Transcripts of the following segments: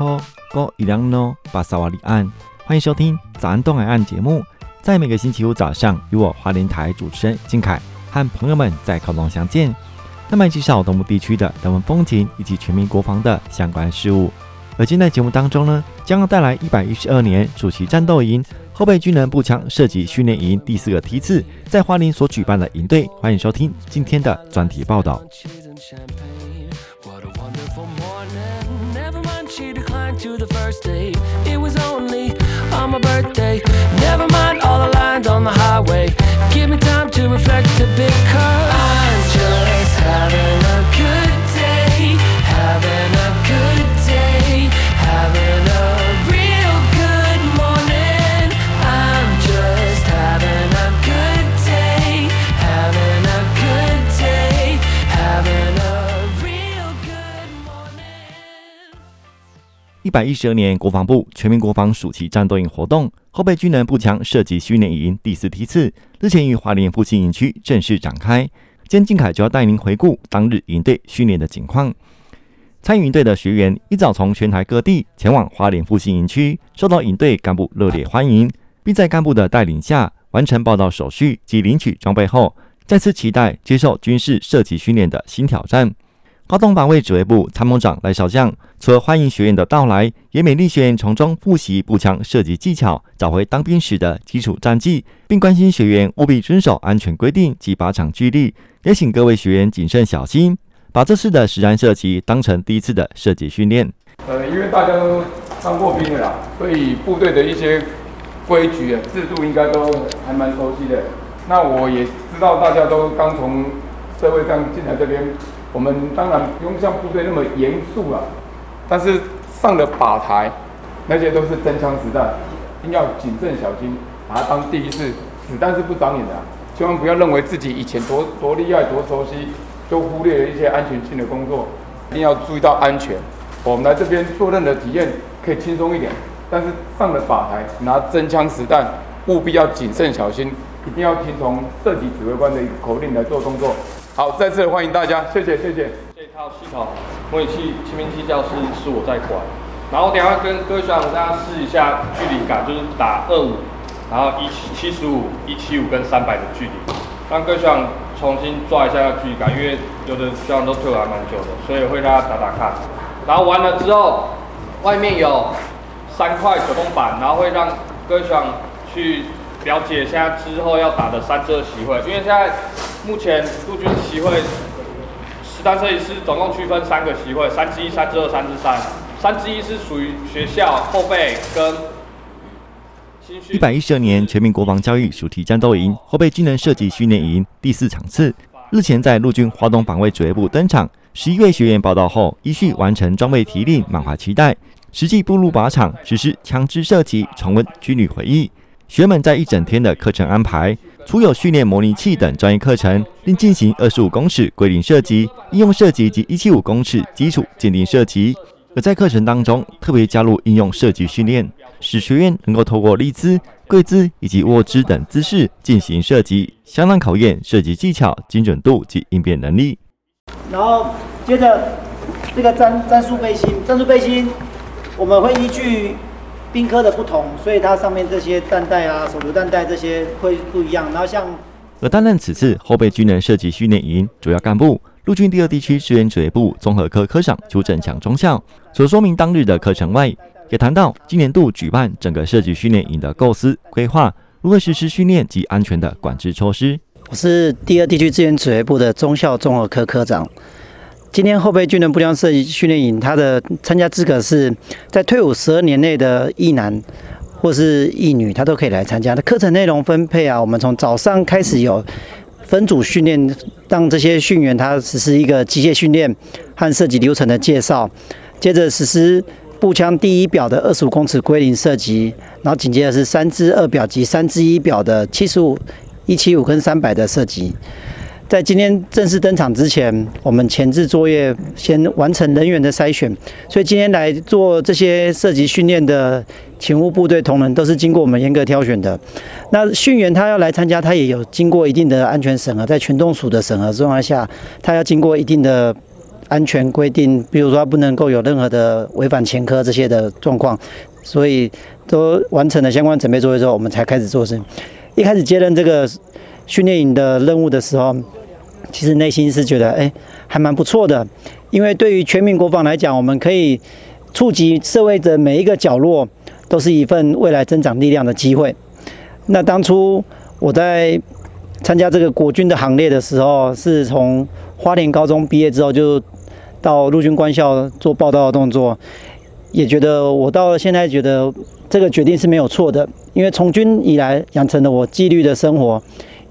好，我伊良诺巴萨瓦里安，欢迎收听早安东海岸节目。在每个星期五早上，与我花莲台主持人金凯和朋友们在空中相见，那么介绍东部地区的人文风情以及全民国防的相关事务。而今在节目当中呢，将要带来一百一十二年暑期战斗营后备军人步枪射击训练营第四个梯次在花莲所举办的营队。欢迎收听今天的专题报道。to the first date. It was only on my birthday. 一百一十二年国防部全民国防暑期战斗营活动后备军人步枪射击训练营第四梯次日前于华联复兴营区正式展开。今天靖凯就要带您回顾当日营队训练的情况。参与营队的学员一早从全台各地前往花莲复兴营区，受到营队干部热烈欢迎，并在干部的带领下完成报到手续及领取装备后，再次期待接受军事射击训练的新挑战。花东防卫指挥部参谋长赖少将除了欢迎学员的到来，也勉励学员从中复习步枪射击技巧，找回当兵时的基础战绩，并关心学员务必遵守安全规定及靶场纪律，也请各位学员谨慎小心，把这次的实战射击当成第一次的射击训练。呃，因为大家都当过兵的啦，所以部队的一些规矩啊、制度应该都还蛮熟悉的。那我也知道大家都刚从社会上进来这边。我们当然不用像部队那么严肃了，但是上了靶台，那些都是真枪实弹，一定要谨慎小心，把它当第一次。子弹是不长眼的，千万不要认为自己以前多多厉害、多熟悉，就忽略了一些安全性的工作。一定要注意到安全。我们来这边做任的体验可以轻松一点，但是上了靶台，拿真枪实弹，务必要谨慎小心，一定要听从射击指挥官的口令来做动作。好，再次欢迎大家，谢谢谢谢。这套系统模拟器、轻兵器教室是我在管，然后等下跟各位学长大家试一下距离感，就是打二五，然后一七七十五、一七五跟三百的距离，让各位学长重新抓一下距离感，因为有的学长都退伍还蛮久的，所以会让他打打看。然后完了之后，外面有三块手动板，然后会让各位学长去了解一下之后要打的三折席位，因为现在。目前陆军席会实弹设计师总共区分三个席位，三之一、三之二、三之三。三之一是属于学校后备跟。一百一十二年全民国防教育暑期战斗营后备军人射击训练营第四场次，日前在陆军华东防卫指挥部登场。十一位学员报到后，依序完成装备提领，满怀期待。实际步入靶场，实施枪支射击，重温军旅回忆。学员们在一整天的课程安排。除有训练模拟器等专业课程，并进行二十五公尺规定射击、应用射击及一七五公尺基础鉴定射击。而在课程当中，特别加入应用射击训练，使学员能够透过立姿、跪姿以及卧姿等姿势进行射击，相当考验射击技巧、精准度及应变能力。然后接着这个战战术背心，战术背心我们会依据。兵科的不同，所以它上面这些弹带啊、手榴弹带这些会不一样。然后像，而担任此次后备军人射击训练营主要干部，陆军第二地区支援指挥部综合科科长邱振强中校所说明当日的课程外，也谈到今年度举办整个射击训练营的构思规划，如何实施训练及安全的管制措施。我是第二地区支援指挥部的中校综合科科长。今天后备军人步枪射击训练营，他的参加资格是在退伍十二年内的役男或是役女，他都可以来参加。的课程内容分配啊，我们从早上开始有分组训练，让这些训员他实施一个机械训练和射击流程的介绍，接着实施步枪第一表的二十五公尺归零射击，然后紧接着是三支二表及三支一表的七十五、一七五跟三百的射击。在今天正式登场之前，我们前置作业先完成人员的筛选，所以今天来做这些涉及训练的勤务部队同仁都是经过我们严格挑选的。那训员他要来参加，他也有经过一定的安全审核，在全动署的审核状况下，他要经过一定的安全规定，比如说不能够有任何的违反前科这些的状况，所以都完成了相关准备作业之后，我们才开始做事。一开始接任这个训练营的任务的时候，其实内心是觉得，哎，还蛮不错的，因为对于全民国防来讲，我们可以触及社会的每一个角落，都是一份未来增长力量的机会。那当初我在参加这个国军的行列的时候，是从花莲高中毕业之后就到陆军官校做报道的动作，也觉得我到现在觉得这个决定是没有错的，因为从军以来养成了我纪律的生活，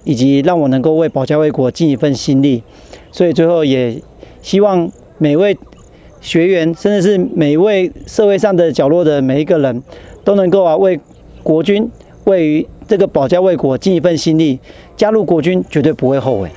以及让我能够为保家卫国尽一份心力，所以最后也希望每位学员，甚至是每一位社会上的角落的每一个人都能够啊为国军为这个保家卫国尽一份心力，加入国军绝对不会后悔。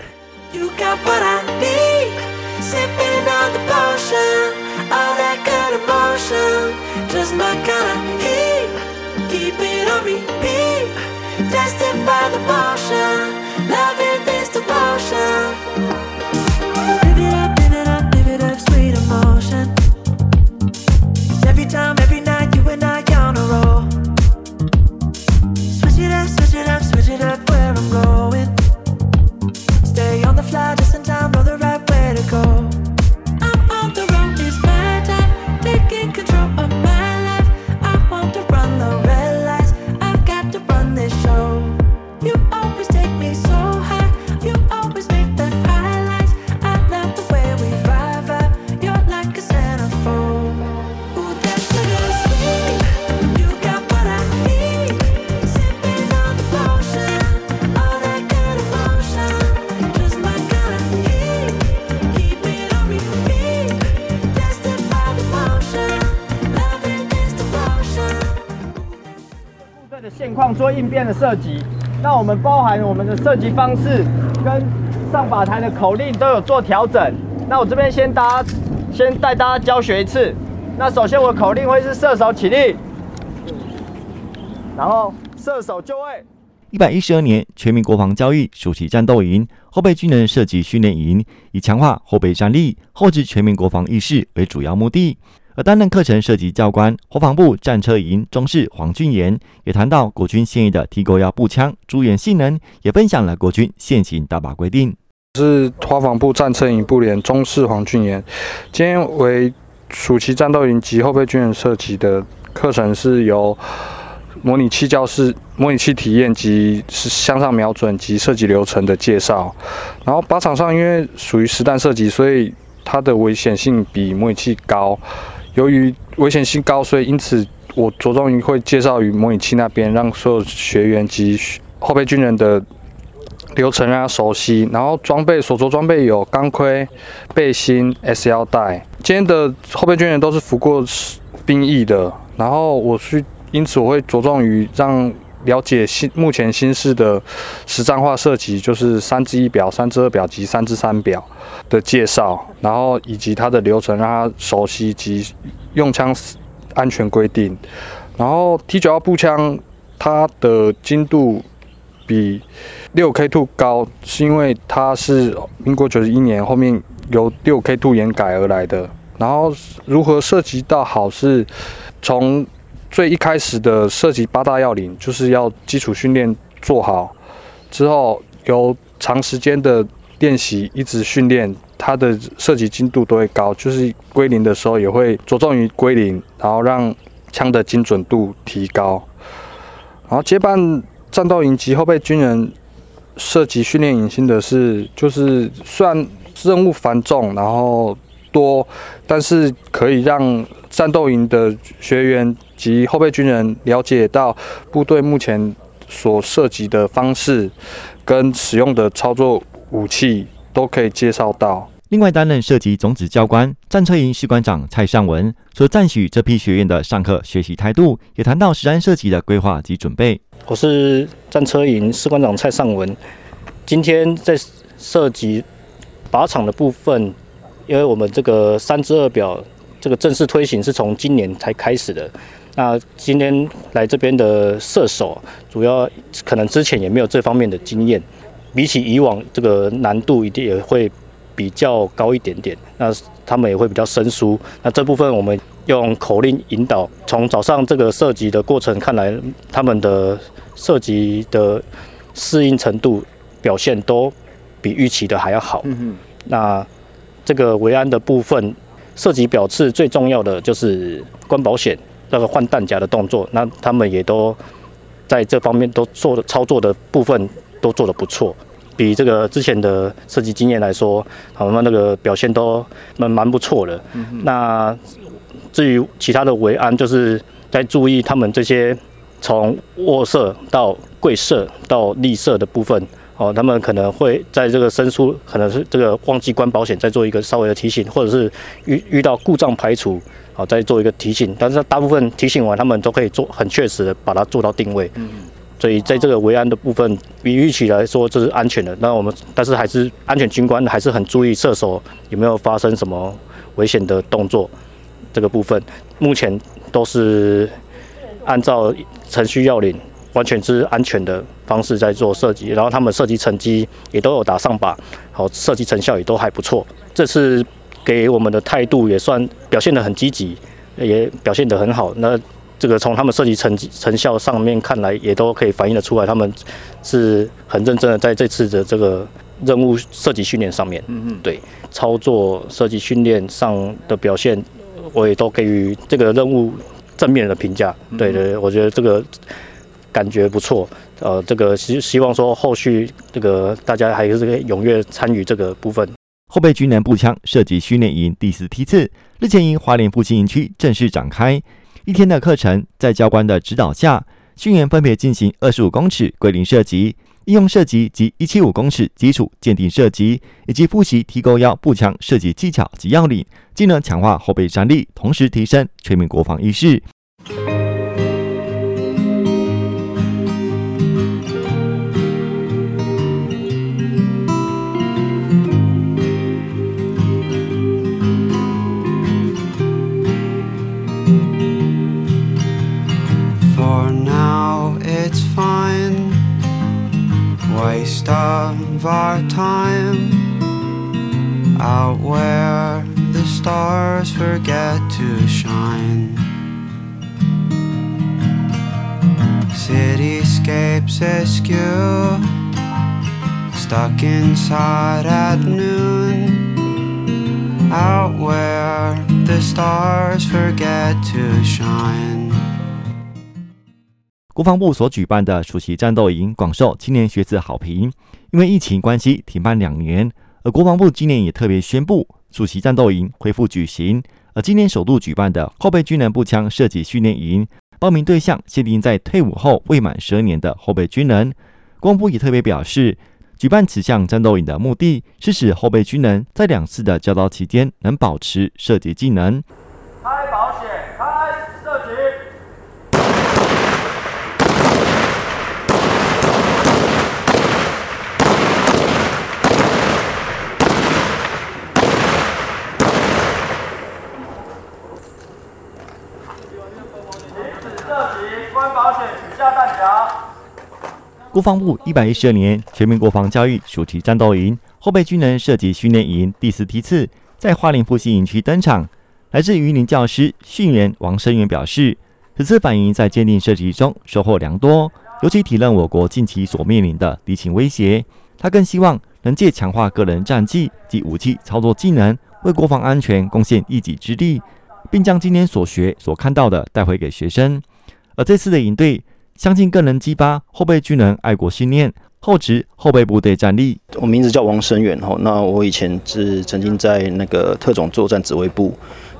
做应变的设计，那我们包含我们的射击方式跟上靶台的口令都有做调整。那我这边先大家先带大家教学一次。那首先我的口令会是射手起立，然后射手就位。一百一十二年全民国防教育暑期战斗营后备军人射击训练营，以强化后备战力、厚植全民国防意识为主要目的。而担任课程涉及教官，国防部战车营中士黄俊贤也谈到国军现役的 T91 步枪诸元性能，也分享了国军现行打靶规定。是国防部战车营部连中士黄俊贤，今天为暑期战斗营及后备军人设计的课程是由模拟器教室、模拟器体验及向上瞄准及射击流程的介绍。然后靶场上因为属于实弹射击，所以它的危险性比模拟器高。由于危险性高，所以因此我着重于会介绍于模拟器那边，让所有学员及后备军人的流程让他熟悉。然后装备所着装备有钢盔、背心、S 腰带。今天的后备军人都是服过兵役的，然后我去因此我会着重于让了解新目前新式的实战化设计，就是三支一表、三支二表及三支三表。的介绍，然后以及它的流程，让他熟悉及用枪安全规定。然后 T91 步枪，它的精度比 6K2 高，是因为它是民国九十一年后面由 6K2 研改而来的。然后如何涉及到好，是从最一开始的射击八大要领，就是要基础训练做好之后，由长时间的。练习一直训练，它的射击精度都会高，就是归零的时候也会着重于归零，然后让枪的精准度提高。然后接办战斗营及后备军人射击训练营心的是，就是虽然任务繁重，然后多，但是可以让战斗营的学员及后备军人了解到部队目前所涉及的方式跟使用的操作。武器都可以介绍到。另外，担任射击总指教官、战车营士官长蔡尚文所赞许这批学员的上课学习态度，也谈到实战射击的规划及准备。我是战车营士官长蔡尚文。今天在射击靶场的部分，因为我们这个三支二表这个正式推行是从今年才开始的。那今天来这边的射手，主要可能之前也没有这方面的经验。比起以往，这个难度一定也会比较高一点点，那他们也会比较生疏。那这部分我们用口令引导，从早上这个射击的过程看来，他们的射击的适应程度表现都比预期的还要好。嗯。那这个维安的部分，射击表次最重要的就是关保险那个换弹夹的动作，那他们也都在这方面都做的操作的部分都做得不错。比这个之前的设计经验来说，好像那个表现都蛮蛮不错的。嗯、那至于其他的维安，就是在注意他们这些从卧射到跪射到立射的部分，哦，他们可能会在这个申诉，可能是这个忘记关保险，再做一个稍微的提醒，或者是遇遇到故障排除，好，再做一个提醒。但是大部分提醒完，他们都可以做很确实的把它做到定位。嗯所以在这个维安的部分，比预期来说，这是安全的。那我们但是还是安全军官还是很注意射手有没有发生什么危险的动作。这个部分目前都是按照程序要领，完全是安全的方式在做设计。然后他们设计成绩也都有打上靶，好，设计成效也都还不错。这次给我们的态度也算表现得很积极，也表现得很好。那。这个从他们设计成绩成效上面看来，也都可以反映得出来，他们是很认真的在这次的这个任务设计训练上面，嗯嗯，对，操作设计训练上的表现，我也都给予这个任务正面的评价。对对，我觉得这个感觉不错。呃，这个希希望说后续这个大家还是可以踊跃参与这个部分。后备军人步枪射击训练营第四梯次日前营华联复兴营区正式展开。一天的课程，在教官的指导下，训员分别进行二十五公尺归零射击、应用射击及一七五公尺基础鉴定射击，以及复习提钩腰步枪射击技巧及要领，既能强化后备战力，同时提升全民国防意识。Out where the stars forget to shine 国防部所举办的暑期战斗营广受青年学子好评，因为疫情关系停办两年，而国防部今年也特别宣布暑期战斗营恢复举行。而今年首度举办的后备军人步枪射击训练营，报名对象限定在退伍后未满十二年的后备军人。国防部也特别表示，举办此项战斗营的目的是使后备军人在两次的教导期间能保持射击技能。开保险，开射击。国防部一百一十二年全民国防教育暑期战斗营后备军人射击训练营第四梯次在花莲复兴营区登场。来自云林教师训员王生元表示，此次反营在鉴定射击中收获良多，尤其体认我国近期所面临的敌情威胁。他更希望能借强化个人战技及武器操作技能，为国防安全贡献一己之力，并将今年所学所看到的带回给学生。而这次的营队。相信更能激发后备军人爱国信念，厚植后备部队战力。我名字叫王生远，哈，那我以前是曾经在那个特种作战指挥部，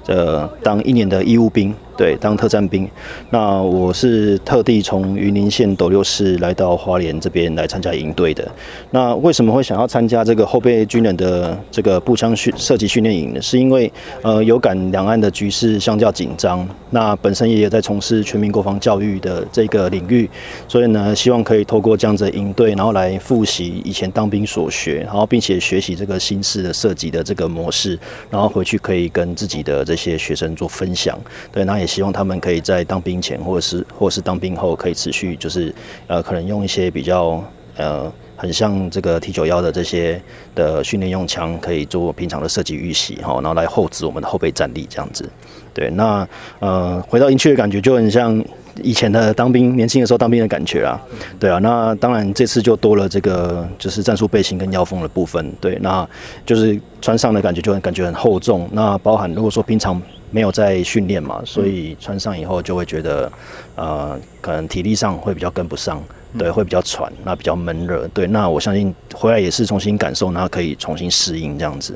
呃，当一年的义务兵。对，当特战兵，那我是特地从云林县斗六市来到花莲这边来参加营队的。那为什么会想要参加这个后备军人的这个步枪训射击训练营呢？是因为呃有感两岸的局势相较紧张，那本身也有在从事全民国防教育的这个领域，所以呢，希望可以透过这样子的营队，然后来复习以前当兵所学，然后并且学习这个新式的射击的这个模式，然后回去可以跟自己的这些学生做分享。对，那也希望他们可以在当兵前，或者是或者是当兵后，可以持续就是呃，可能用一些比较呃。很像这个 T 九幺的这些的训练用枪，可以做平常的射击预习哈，然后来后置我们的后备战力这样子。对，那呃回到营区的感觉就很像以前的当兵，年轻的时候当兵的感觉啊。对啊，那当然这次就多了这个就是战术背心跟腰封的部分。对，那就是穿上的感觉就很感觉很厚重。那包含如果说平常没有在训练嘛，所以穿上以后就会觉得呃可能体力上会比较跟不上。对，会比较喘，那比较闷热。对，那我相信回来也是重新感受，然后可以重新适应这样子。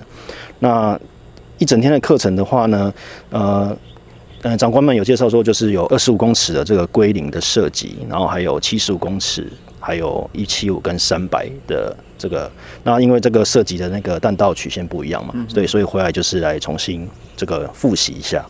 那一整天的课程的话呢，呃，呃，长官们有介绍说，就是有二十五公尺的这个归零的设计，然后还有七十五公尺，还有一七五跟三百的这个。那因为这个涉及的那个弹道曲线不一样嘛，对，所以回来就是来重新这个复习一下。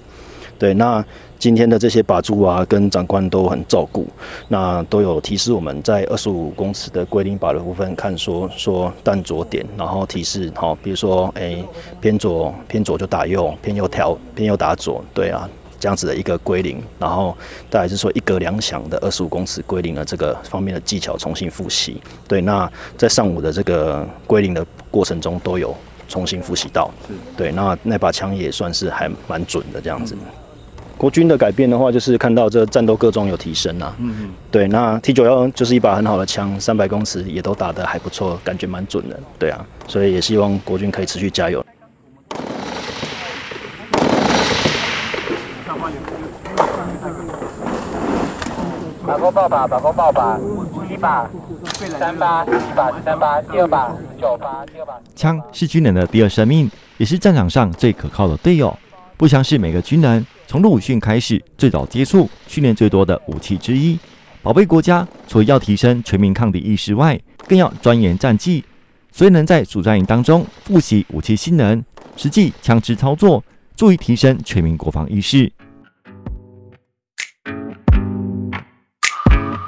对，那。今天的这些把诸啊，跟长官都很照顾，那都有提示我们在二十五公尺的归零靶的部分看说说弹着点，然后提示好，比如说哎、欸、偏左偏左就打右，偏右调偏右打左，对啊，这样子的一个归零，然后再来是说一格两响的二十五公尺归零的这个方面的技巧重新复习，对，那在上午的这个归零的过程中都有重新复习到，对，那那把枪也算是还蛮准的这样子。国军的改变的话，就是看到这战斗各装有提升啊。嗯嗯。对，那 T 九幺就是一把很好的枪，三百公尺也都打得还不错，感觉蛮准的。对啊，所以也希望国军可以持续加油。爆靶，把弓爆靶，一把三八，一把三八，第二把九八，第二把。枪是军人的第二生命，也是战场上最可靠的队友。步枪是每个军人从入伍训开始最早接触、训练最多的武器之一。保卫国家，除了要提升全民抗敌意识外，更要钻研战技，所以能在主战营当中复习武器性能、实际枪支操作，助于提升全民国防意识。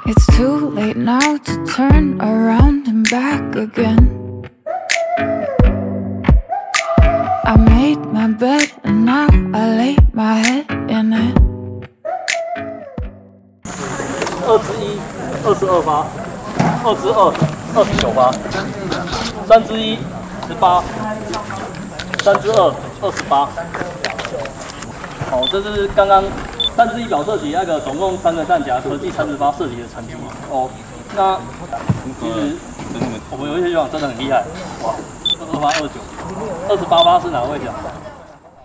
It's too late now to turn around and back again. I made my bed and now I lay my head in it. 二之一，二十二发；二之二，二十九发；三之一，十八；三之二，二十八。好，这是刚刚三十一表射击那个总共三个弹夹合计三十发射击的成绩。哦，那其实我们有一些学长真的很厉害，哇，二十八、二九。二十八八是哪位讲的？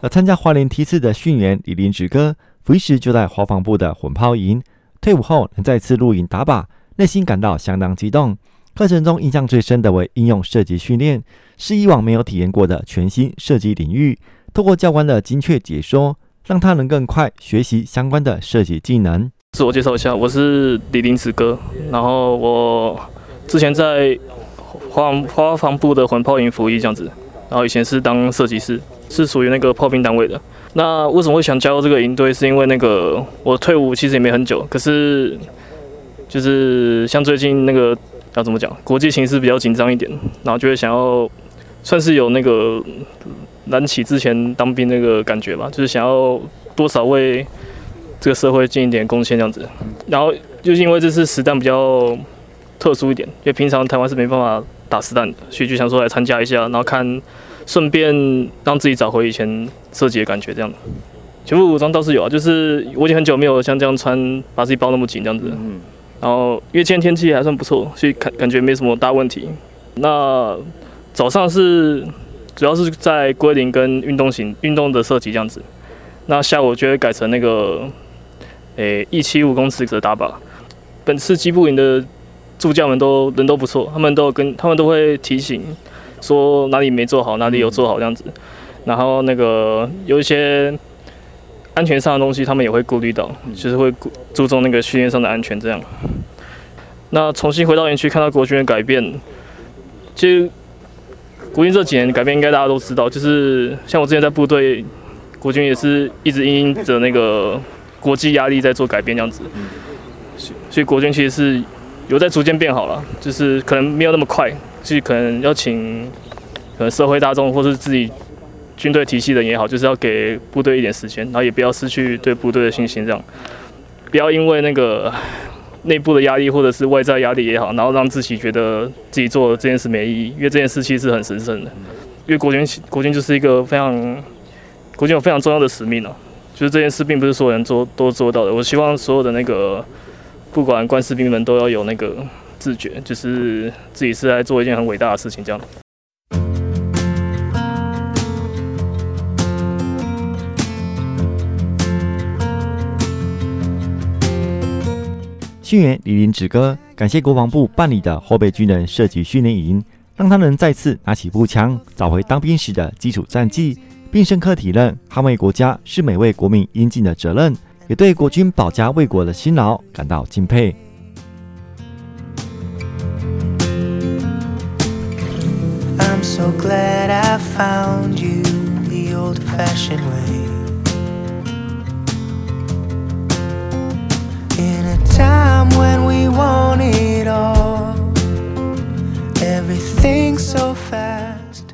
而参加华联梯次的训员李林直哥，服役时就在华防部的混炮营，退伍后能再次露营打靶，内心感到相当激动。课程中印象最深的为应用射击训练，是以往没有体验过的全新射击领域。透过教官的精确解说，让他能更快学习相关的射击技能。自我介绍一下，我是李林子哥，然后我之前在华华防部的混炮营服役，这样子。然后以前是当射击师，是属于那个炮兵单位的。那为什么会想加入这个营队？是因为那个我退伍其实也没很久，可是就是像最近那个要怎么讲，国际形势比较紧张一点，然后就会想要算是有那个燃起之前当兵那个感觉吧，就是想要多少为这个社会尽一点贡献这样子。然后就是因为这次实弹比较特殊一点，因为平常台湾是没办法。打实弹的，所以就想说来参加一下，然后看，顺便让自己找回以前射击的感觉，这样子。全副武装倒是有啊，就是我已经很久没有像这样穿，把自己包那么紧这样子。嗯。然后因为今天天气还算不错，所以感感觉没什么大问题。那早上是主要是在归零跟运动型运动的设计这样子。那下午就会改成那个，诶一七五公尺的打靶。本次机步营的。助教们都人都不错，他们都跟他们都会提醒说哪里没做好，哪里有做好这样子。然后那个有一些安全上的东西，他们也会顾虑到，就是会注重那个训练上的安全这样。那重新回到园区，看到国军的改变，其实国军这几年改变应该大家都知道，就是像我之前在部队，国军也是一直因着那个国际压力在做改变这样子。所以国军其实是。有在逐渐变好了，就是可能没有那么快，就是可能要请，可能社会大众或是自己军队体系的人也好，就是要给部队一点时间，然后也不要失去对部队的信心，这样，不要因为那个内部的压力或者是外在压力也好，然后让自己觉得自己做这件事没意义，因为这件事其实是很神圣的，因为国军国军就是一个非常国军有非常重要的使命哦，就是这件事并不是所有人做都做到的。我希望所有的那个不管官士兵们都要有那个自觉，就是自己是在做一件很伟大的事情，这样。训员李林芷哥感谢国防部办理的后备军人射击训练营，让他能再次拿起步枪，找回当兵时的基础战绩，并深刻体认捍卫国家是每位国民应尽的责任，也对国军保家卫国的辛劳感到敬佩。I'm so glad I found you the old-fashioned way. Time when we want it all, everything so fast.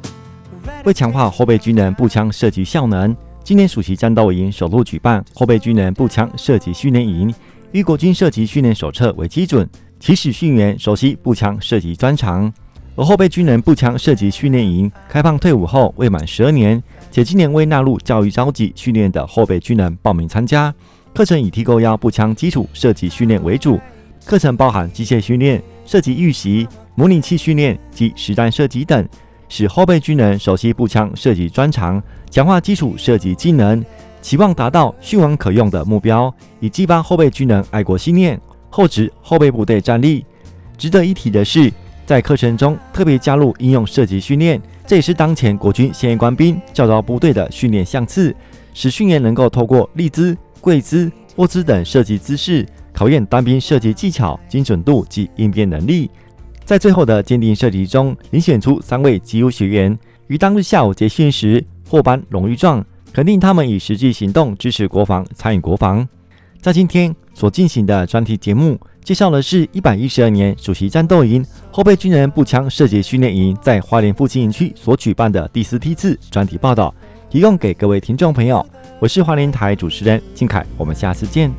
为强化后备军人步枪射击效能，今年暑期战斗营首度举办后备军人步枪射击训练营，以国军射击训练手册为基准，起始训员熟悉步枪射击专长。而后备军人步枪射击训练营开放退伍后未满十二年，且今年未纳入教育召集训练的后备军人报名参加。课程以提钩腰步枪基础射击训练为主，课程包含机械训练、射击预习、模拟器训练及实弹射击等，使后备军人熟悉步枪射击专长，强化基础射击技能，期望达到训完可用的目标，以激发后备军人爱国信念，厚植后备部队战力。值得一提的是，在课程中特别加入应用射击训练，这也是当前国军现役官兵教导部队的训练项次，使训员能够透过立姿。跪姿、卧姿等射击姿势，考验单兵射击技巧、精准度及应变能力。在最后的鉴定射击中，遴选出三位绩优学员，于当日下午结训时获颁荣誉状，肯定他们以实际行动支持国防、参与国防。在今天所进行的专题节目，介绍的是一百一十二年暑期战斗营后备军人步枪射击训练营在花莲复兴营区所举办的第四梯次专题报道，提供给各位听众朋友。我是华联台主持人金凯，我们下次见。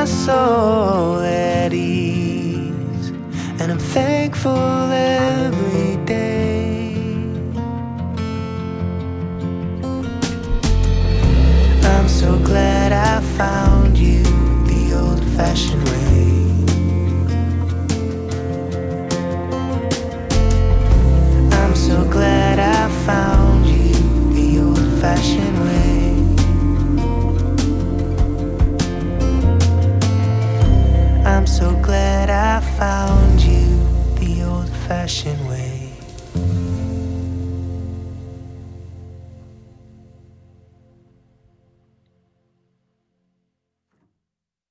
my soul at ease, and I'm thankful every day. I'm so glad I found you the old fashioned